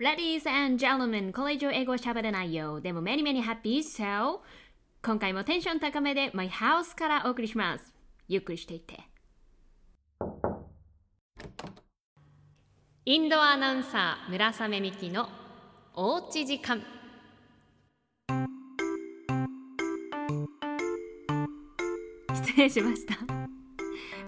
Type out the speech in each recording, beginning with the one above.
Ladies and gentlemen これ以上英語を喋れないよでも many many happy so 今回もテンション高めで My House からお送りします。ゆっくりしていって。インドアナウンサー村雨美希のおうち時間。失礼しました。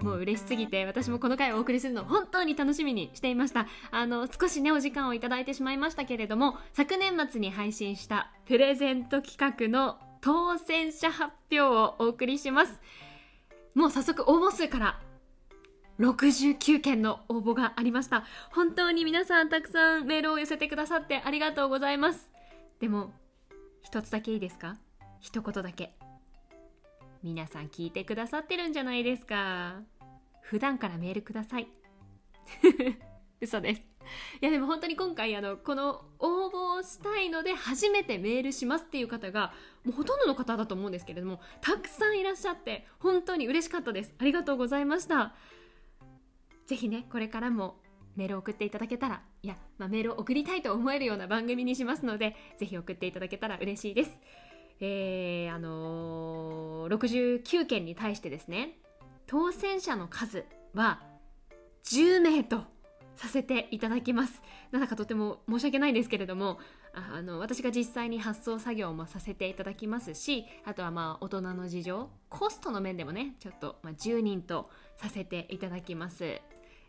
もう嬉しすぎて私もこの回をお送りするのを本当に楽しみにしていました。あの少しねお時間をいただいてしまいましたけれども昨年末に配信したプレゼント企画の当選者発表をお送りします。もう早速応募数から69件の応募がありました。本当に皆さんたくさんメールを寄せてくださってありがとうございます。でも一つだけいいですか？一言だけ。皆さん聞いてくださってるんじゃないですか普段からメールください。嘘です。いやでも本当に今回あのこの応募をしたいので初めてメールしますっていう方がもうほとんどの方だと思うんですけれどもたくさんいらっしゃって本当に嬉しかったです。ありがとうございました。ぜひねこれからもメールを送っていただけたらいや、まあ、メールを送りたいと思えるような番組にしますのでぜひ送っていただけたら嬉しいです。えー、あのー、69件に対してですね当選者の数は10名とさせていただきます。なんだかとても申し訳ないんですけれどもあの私が実際に発送作業もさせていただきますしあとはまあ大人の事情コストの面でもねちょっと、まあ、10人とさせていただきます。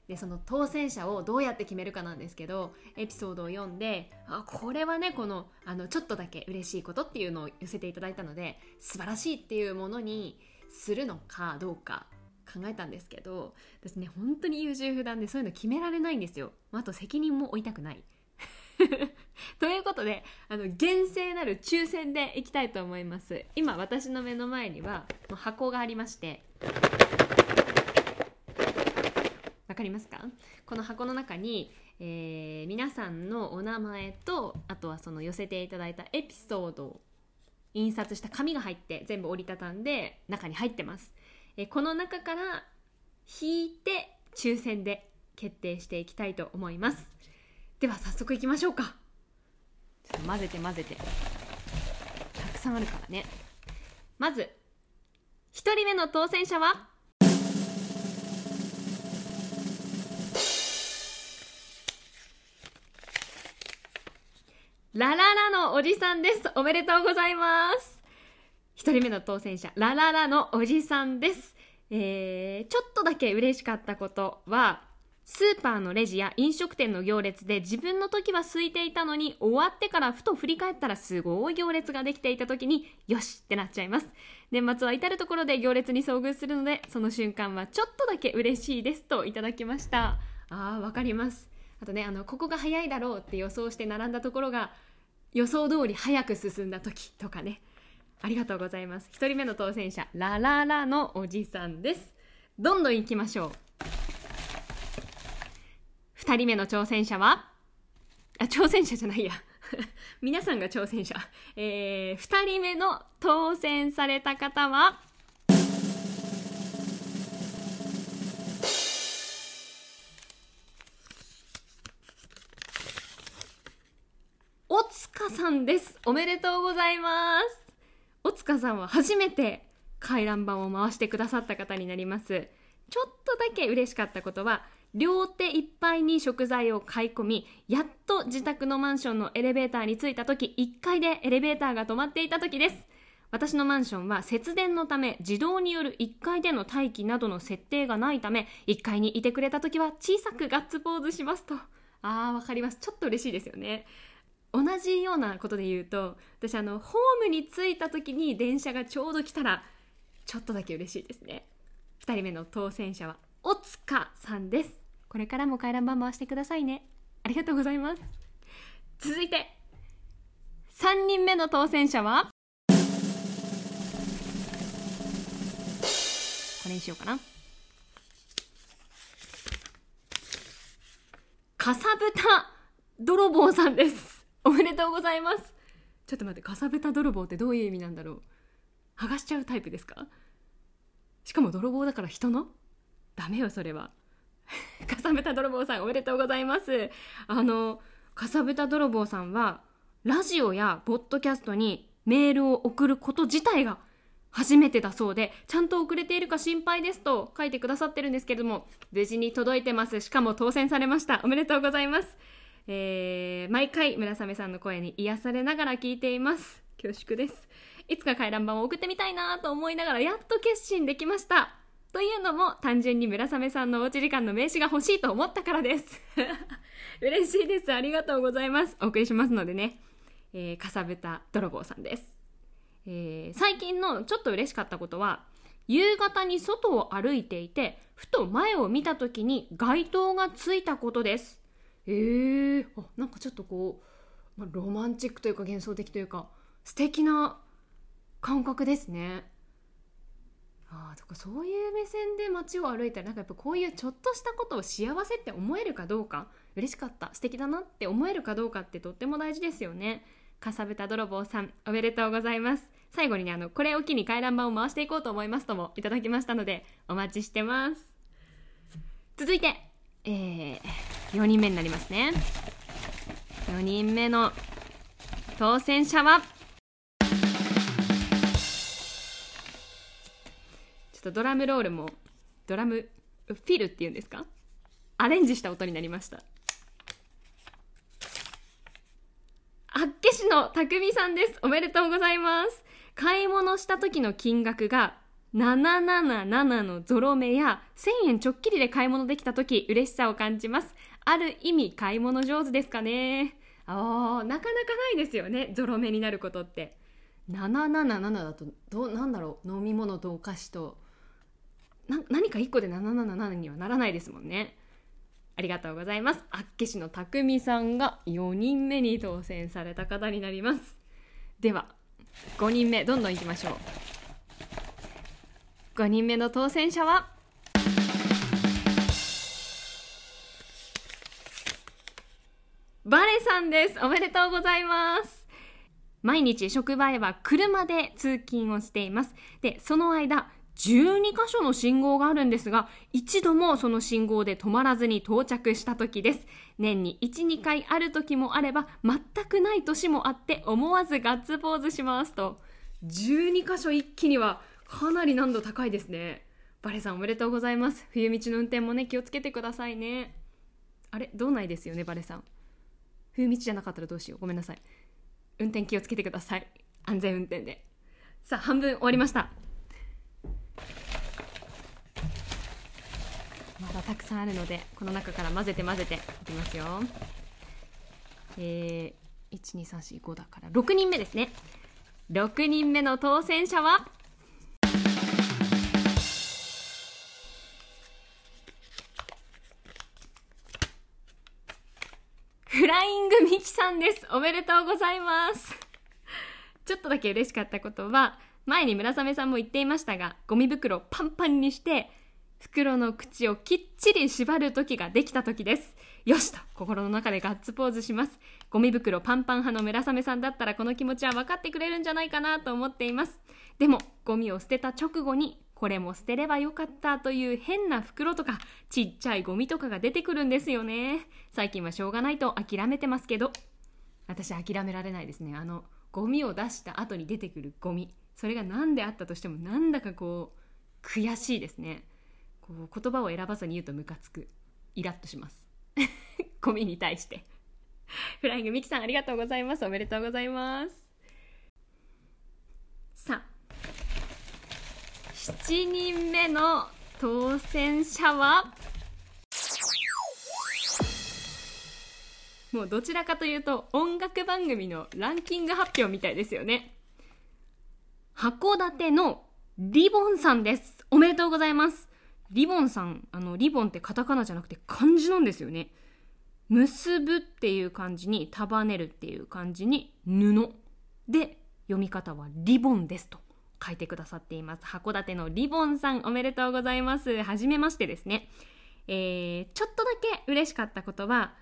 でその当選者をどうやって決めるかなんですけどエピソードを読んであこれはねこのあのちょっとだけ嬉しいことっていうのを寄せていただいたので素晴らしいっていうものにするのかどうか考えたんですけど私ね本当に優柔不断でそういうの決められないんですよ。あと責任も負いたくない。ということであの厳正なる抽選でいきたいと思います。今私の目の前にはもう箱がありまして。わかりますか？この箱の中に、えー、皆さんのお名前とあとはその寄せていただいたエピソードを印刷した紙が入って全部折りたたんで中に入ってます、えー、この中から引いて抽選で決定していきたいと思います。では早速いきましょうか。ちょっと混ぜて混ぜて。たくさんあるからね。まず1人目の当選者は？ラララのおじさんです。おめでとうございます。一人目の当選者、ラララのおじさんです。えー、ちょっとだけ嬉しかったことは、スーパーのレジや飲食店の行列で自分の時は空いていたのに終わってからふと振り返ったらすごい行列ができていた時によしってなっちゃいます。年末は至るところで行列に遭遇するのでその瞬間はちょっとだけ嬉しいですといただきました。あーわかります。あとねあのここが早いだろうって予想して並んだところが予想通り早く進んだ時とかねありがとうございます。1人目の当選者ラララのおじさんです。どんどん行きましょう。2人目の挑戦者はあ挑戦者じゃないや。皆さんが挑戦者、えー、2人目の当選された方はさんです。おめでとうございます。おつかさんは初めて回覧板を回してくださった方になります。ちょっとだけ嬉しかったことは、両手いっぱいに食材を買い込み、やっと自宅のマンションのエレベーターに着いた時、1階でエレベーターが止まっていた時です。私のマンションは節電のため自動による1階での待機などの設定がないため1階にいてくれた時は小さくガッツポーズしますとあーわかりますちょっと嬉しいですよね同じようなことで言うと私あのホームに着いた時に電車がちょうど来たらちょっとだけ嬉しいですね。2人目の当選者はおつかさんです。これからも回覧板回してくださいね。ありがとうございます。続いて3人目の当選者はこれにしようかな。かさぶた泥棒さんです おめでとうございます。ちょっと待ってかさぶた泥棒ってどういう意味なんだろう。剥がしちゃうタイプですか？しかも泥棒だから人の？ダメよそれは。かさぶた泥棒さんおめでとうございます。あのかさぶた泥棒さんはラジオやポッドキャストにメールを送ること自体が初めてだそうでちゃんと遅れているか心配ですと書いてくださってるんですけれども無事に届いてます。しかも当選されました。おめでとうございます。えー、毎回村雨さんの声に癒されながら聞いています。恐縮です。いつか回覧板を送ってみたいなと思いながらやっと決心できました。というのも単純に村雨さんのおうち時間の名刺が欲しいと思ったからです。嬉しいです。ありがとうございます。お送りしますのでね、えー、かさぶた泥棒さんです、えー、最近のちょっと嬉しかったことは夕方に外を歩いていてふと前を見た時に街灯がついたことです。えー、あなんかちょっとこう、まあ、ロマンチックというか幻想的というか素敵な感覚ですね。あとかそういう目線で街を歩いたらなんかやっぱこういうちょっとしたことを幸せって思えるかどうか嬉しかった素敵だなって思えるかどうかってとっても大事ですよね。かさぶた泥棒さんおめでとうございます。最後にねあのこれを機に回覧板を回していこうと思いますともいただきましたのでお待ちしてます。続いて、えー、4人目になりますね。4人目の当選者は？ちょっとドラムロールもドラムフィルっていうんですか？アレンジした音になりました。厚岸の匠さんです。おめでとうございます。買い物した時の金額が777のゾロ目や1000円ちょっきりで買い物できた時嬉しさを感じます。ある意味買い物上手ですかね。あなかなかないですよね。ゾロ目になることって。777だとどうなんだろう。飲み物とお菓子と。な何か1個で777にはならないですもんね。ありがとうございます。厚岸の匠さんが4人目に当選された方になります。では5人目どんどんいきましょう。5人目の当選者はバレさんです。おめでとうございます。毎日職場へは車で通勤をしています。でその間12箇所の信号があるんですが一度もその信号で止まらずに到着した時です。年に12回ある時もあれば全くない年もあって思わずガッツポーズしますと。12箇所一気にはかなり難度高いですね。バレさんおめでとうございます。冬道の運転もね気をつけてくださいね。あれ道内ですよねバレさん。冬道じゃなかったらどうしよう。ごめんなさい。運転気をつけてください。安全運転で。さあ半分終わりました。まだたくさんあるのでこの中から混ぜて混ぜていきますよ。えー、12345だから6人目ですね。6人目の当選者はフライングミキさんです。おめでとうございます。ちょっとだけ嬉しかったことは、前に村雨さんも言っていましたが、ゴミ袋パンパンにして、袋の口をきっちり縛る時ができた時です。よしと心の中でガッツポーズします。ゴミ袋パンパン派の村雨さんだったらこの気持ちは分かってくれるんじゃないかなと思っています。でも、ゴミを捨てた直後にこれも捨てればよかったという変な袋とかちっちゃいゴミとかが出てくるんですよね。最近はしょうがないと諦めてますけど。私諦められないですね。あのゴミを出した後に出てくるゴミ。それが何であったとしてもなんだかこう悔しいですね。こう言葉を選ばずに言うとムカつく。イラッとします。ゴミに対して。フライングミキさんありがとうございます。おめでとうございます。さあ7人目の当選者は？もうどちらかというと音楽番組のランキング発表みたいですよね。函館のリボンさんです。おめでとうございます。リボンさんあのリボンってカタカナじゃなくて漢字なんですよね。結ぶっていう漢字に束ねるっていう漢字に布で読み方はリボンですと。書いてくださっています。函館のリボンさんおめでとうございます。はじめましてですね、えー、ちょっとだけ嬉しかったことは、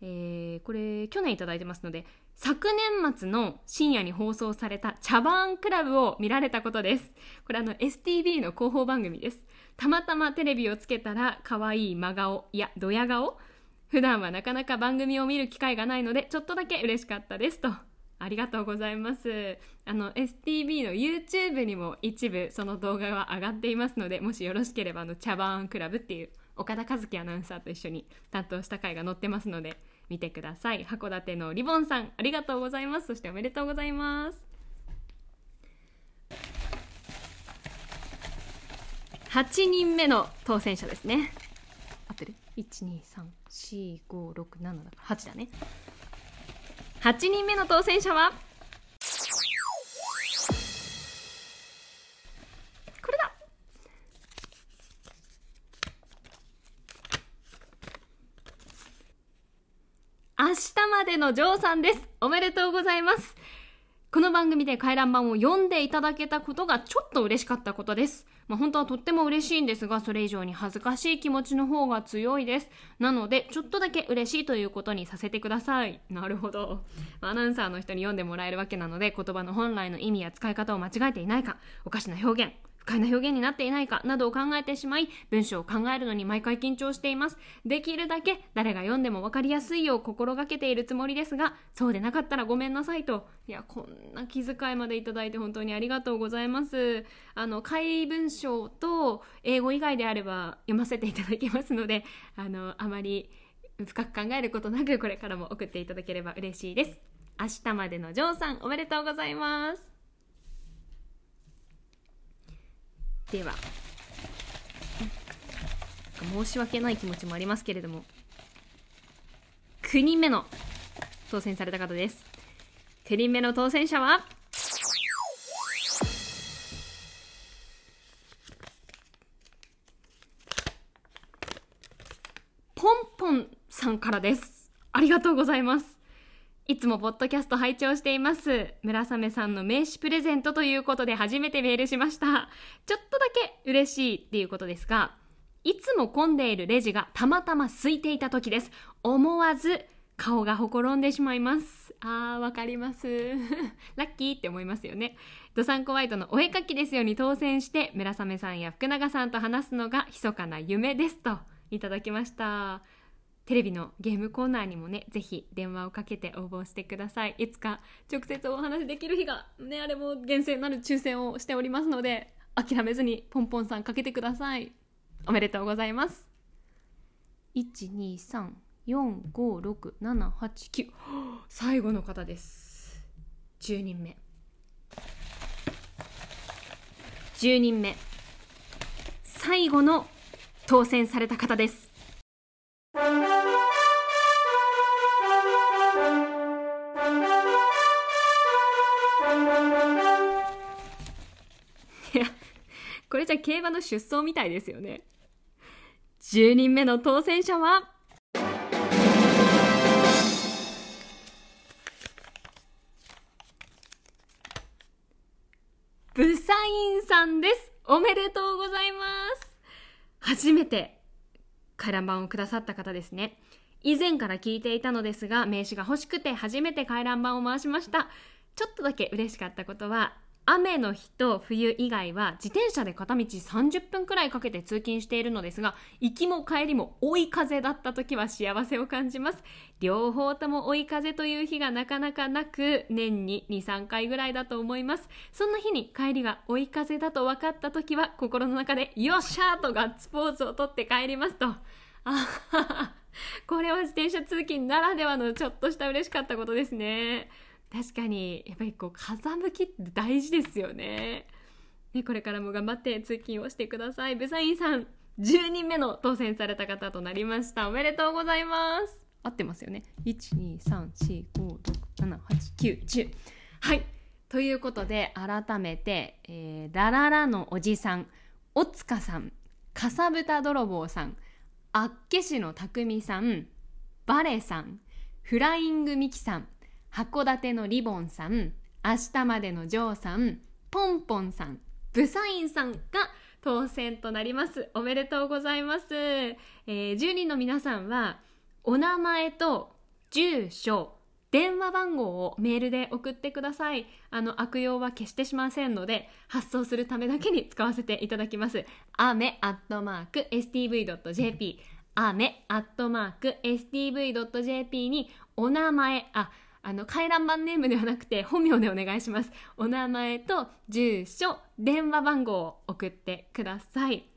えー、これ去年いただいてますので昨年末の深夜に放送された茶番クラブを見られたことです。これあの STV の広報番組です。たまたまテレビをつけたら可愛い真顔いやドヤ顔。普段はなかなか番組を見る機会がないのでちょっとだけ嬉しかったですと。ありがとうございます。あの STB の YouTube にも一部その動画は上がっていますのでもしよろしければあの茶番クラブっていう岡田和樹アナウンサーと一緒に担当した回が載ってますので見てください。函館のリボンさんありがとうございます。そしておめでとうございます。8人目の当選者ですね。合ってる？1234567だから8だね。8人目の当選者は？これだ。明日までのジョーさんです。おめでとうございます。この番組で回覧板を読んでいただけたことがちょっと嬉しかったことです。まあ、本当はとっても嬉しいんですが、それ以上に恥ずかしい気持ちの方が強いです。なので、ちょっとだけ嬉しいということにさせてください。なるほど。アナウンサーの人に読んでもらえるわけなので、言葉の本来の意味や使い方を間違えていないか、おかしな表現、不快な表現になっていないかなどを考えてしまい、文章を考えるのに毎回緊張しています。できるだけ誰が読んでも分かりやすいよう心がけているつもりですが、そうでなかったらごめんなさいと。いや、こんな気遣いまでいただいて本当にありがとうございます。あの、会文章と英語以外であれば読ませていただきますので、あの、あまり深く考えることなくこれからも送っていただければ嬉しいです。明日までのジョーさんおめでとうございます。では。申し訳ない気持ちもありますけれども。9人目の当選された方です。9人目の当選者は？ポンポンさんからです。ありがとうございます。いつもポッドキャスト拝聴しています。村雨さんの名刺プレゼントということで初めてメールしました。ちょっとだけ嬉しいっていうことですが、いつも混んでいるレジがたまたま空いていた時です。思わず顔がほころんでしまいます。あー、わかります。ラッキーって思いますよね。ドサンコワイトのお絵かきですように当選して、村雨さんや福永さんと話すのが密かな夢ですといただきました。テレビのゲームコーナーにもね、ぜひ電話をかけて応募してください。いつか直接お話できる日が、ね、あれも厳正なる抽選をしておりますので、諦めずにポンポンさんかけてください。おめでとうございます。1、2、3、4、5、6、7、8、9。最後の方です。10人目。10人目。最後の当選された方です。これじゃ競馬の出走みたいですよね。10人目の当選者は？ブサインさんです。おめでとうございます。初めて回覧板をくださった方ですね。以前から聞いていたのですが名刺が欲しくて初めて回覧板を回しました。ちょっとだけ嬉しかったことは雨の日と冬以外は自転車で片道30分くらいかけて通勤しているのですが行きも帰りも追い風だった時は幸せを感じます。両方とも追い風という日がなかなかなく年に23回ぐらいだと思います。そんな日に帰りが追い風だと分かった時は心の中でよっしゃーとガッツポーズをとって帰りますと。あはは。これは自転車通勤ならではのちょっとした嬉しかったことですね。確かにやっぱりこう風向きって大事ですよね。ねこれからも頑張って通勤をしてください。ブサインさん10人目の当選された方となりました。おめでとうございます。合ってますよね。12345678910はい。ということで改めて、えー、ダララのおじさんおつかさんかさぶた泥棒さんあっけしのたくみさんバレさんフライングミキさん函館のリボンさん、明日までのジョーさん、ポンポンさん、ブサインさんが当選となります。おめでとうございます。えー、10人の皆さんは、お名前と住所、電話番号をメールで送ってください。あの、悪用は消してしませんので、発送するためだけに使わせていただきます。雨アットマーク stv.jp あめアットマーク stv.jp にお名前ああの回覧板ネームではなくて本名でお願いします。お名前と住所電話番号を送ってください。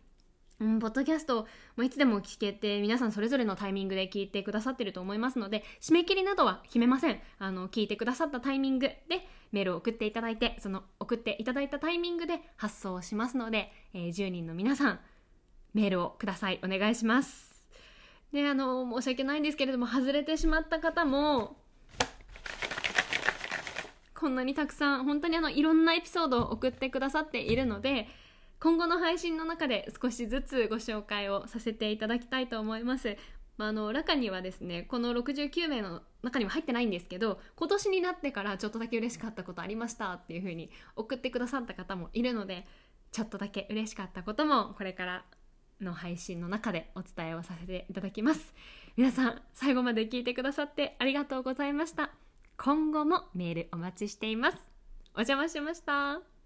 うん、ポッドキャストもいつでも聞けて皆さんそれぞれのタイミングで聞いてくださってると思いますので締め切りなどは決めません。あの聞いてくださったタイミングでメールを送っていただいてその送っていただいたタイミングで発送しますので、えー、10人の皆さんメールをください。お願いします。であの申し訳ないんですけれども外れてしまった方もこんなにたくさん本当にあのいろんなエピソードを送ってくださっているので今後の配信の中で少しずつご紹介をさせていただきたいと思います。まあ、あの中にはですねこの69名の中には入ってないんですけど今年になってからちょっとだけ嬉しかったことありましたっていう風に送ってくださった方もいるのでちょっとだけ嬉しかったこともこれからの配信の中でお伝えをさせていただきます皆さん最後まで聞いてくださってありがとうございました今後もメールお待ちしています。お邪魔しました。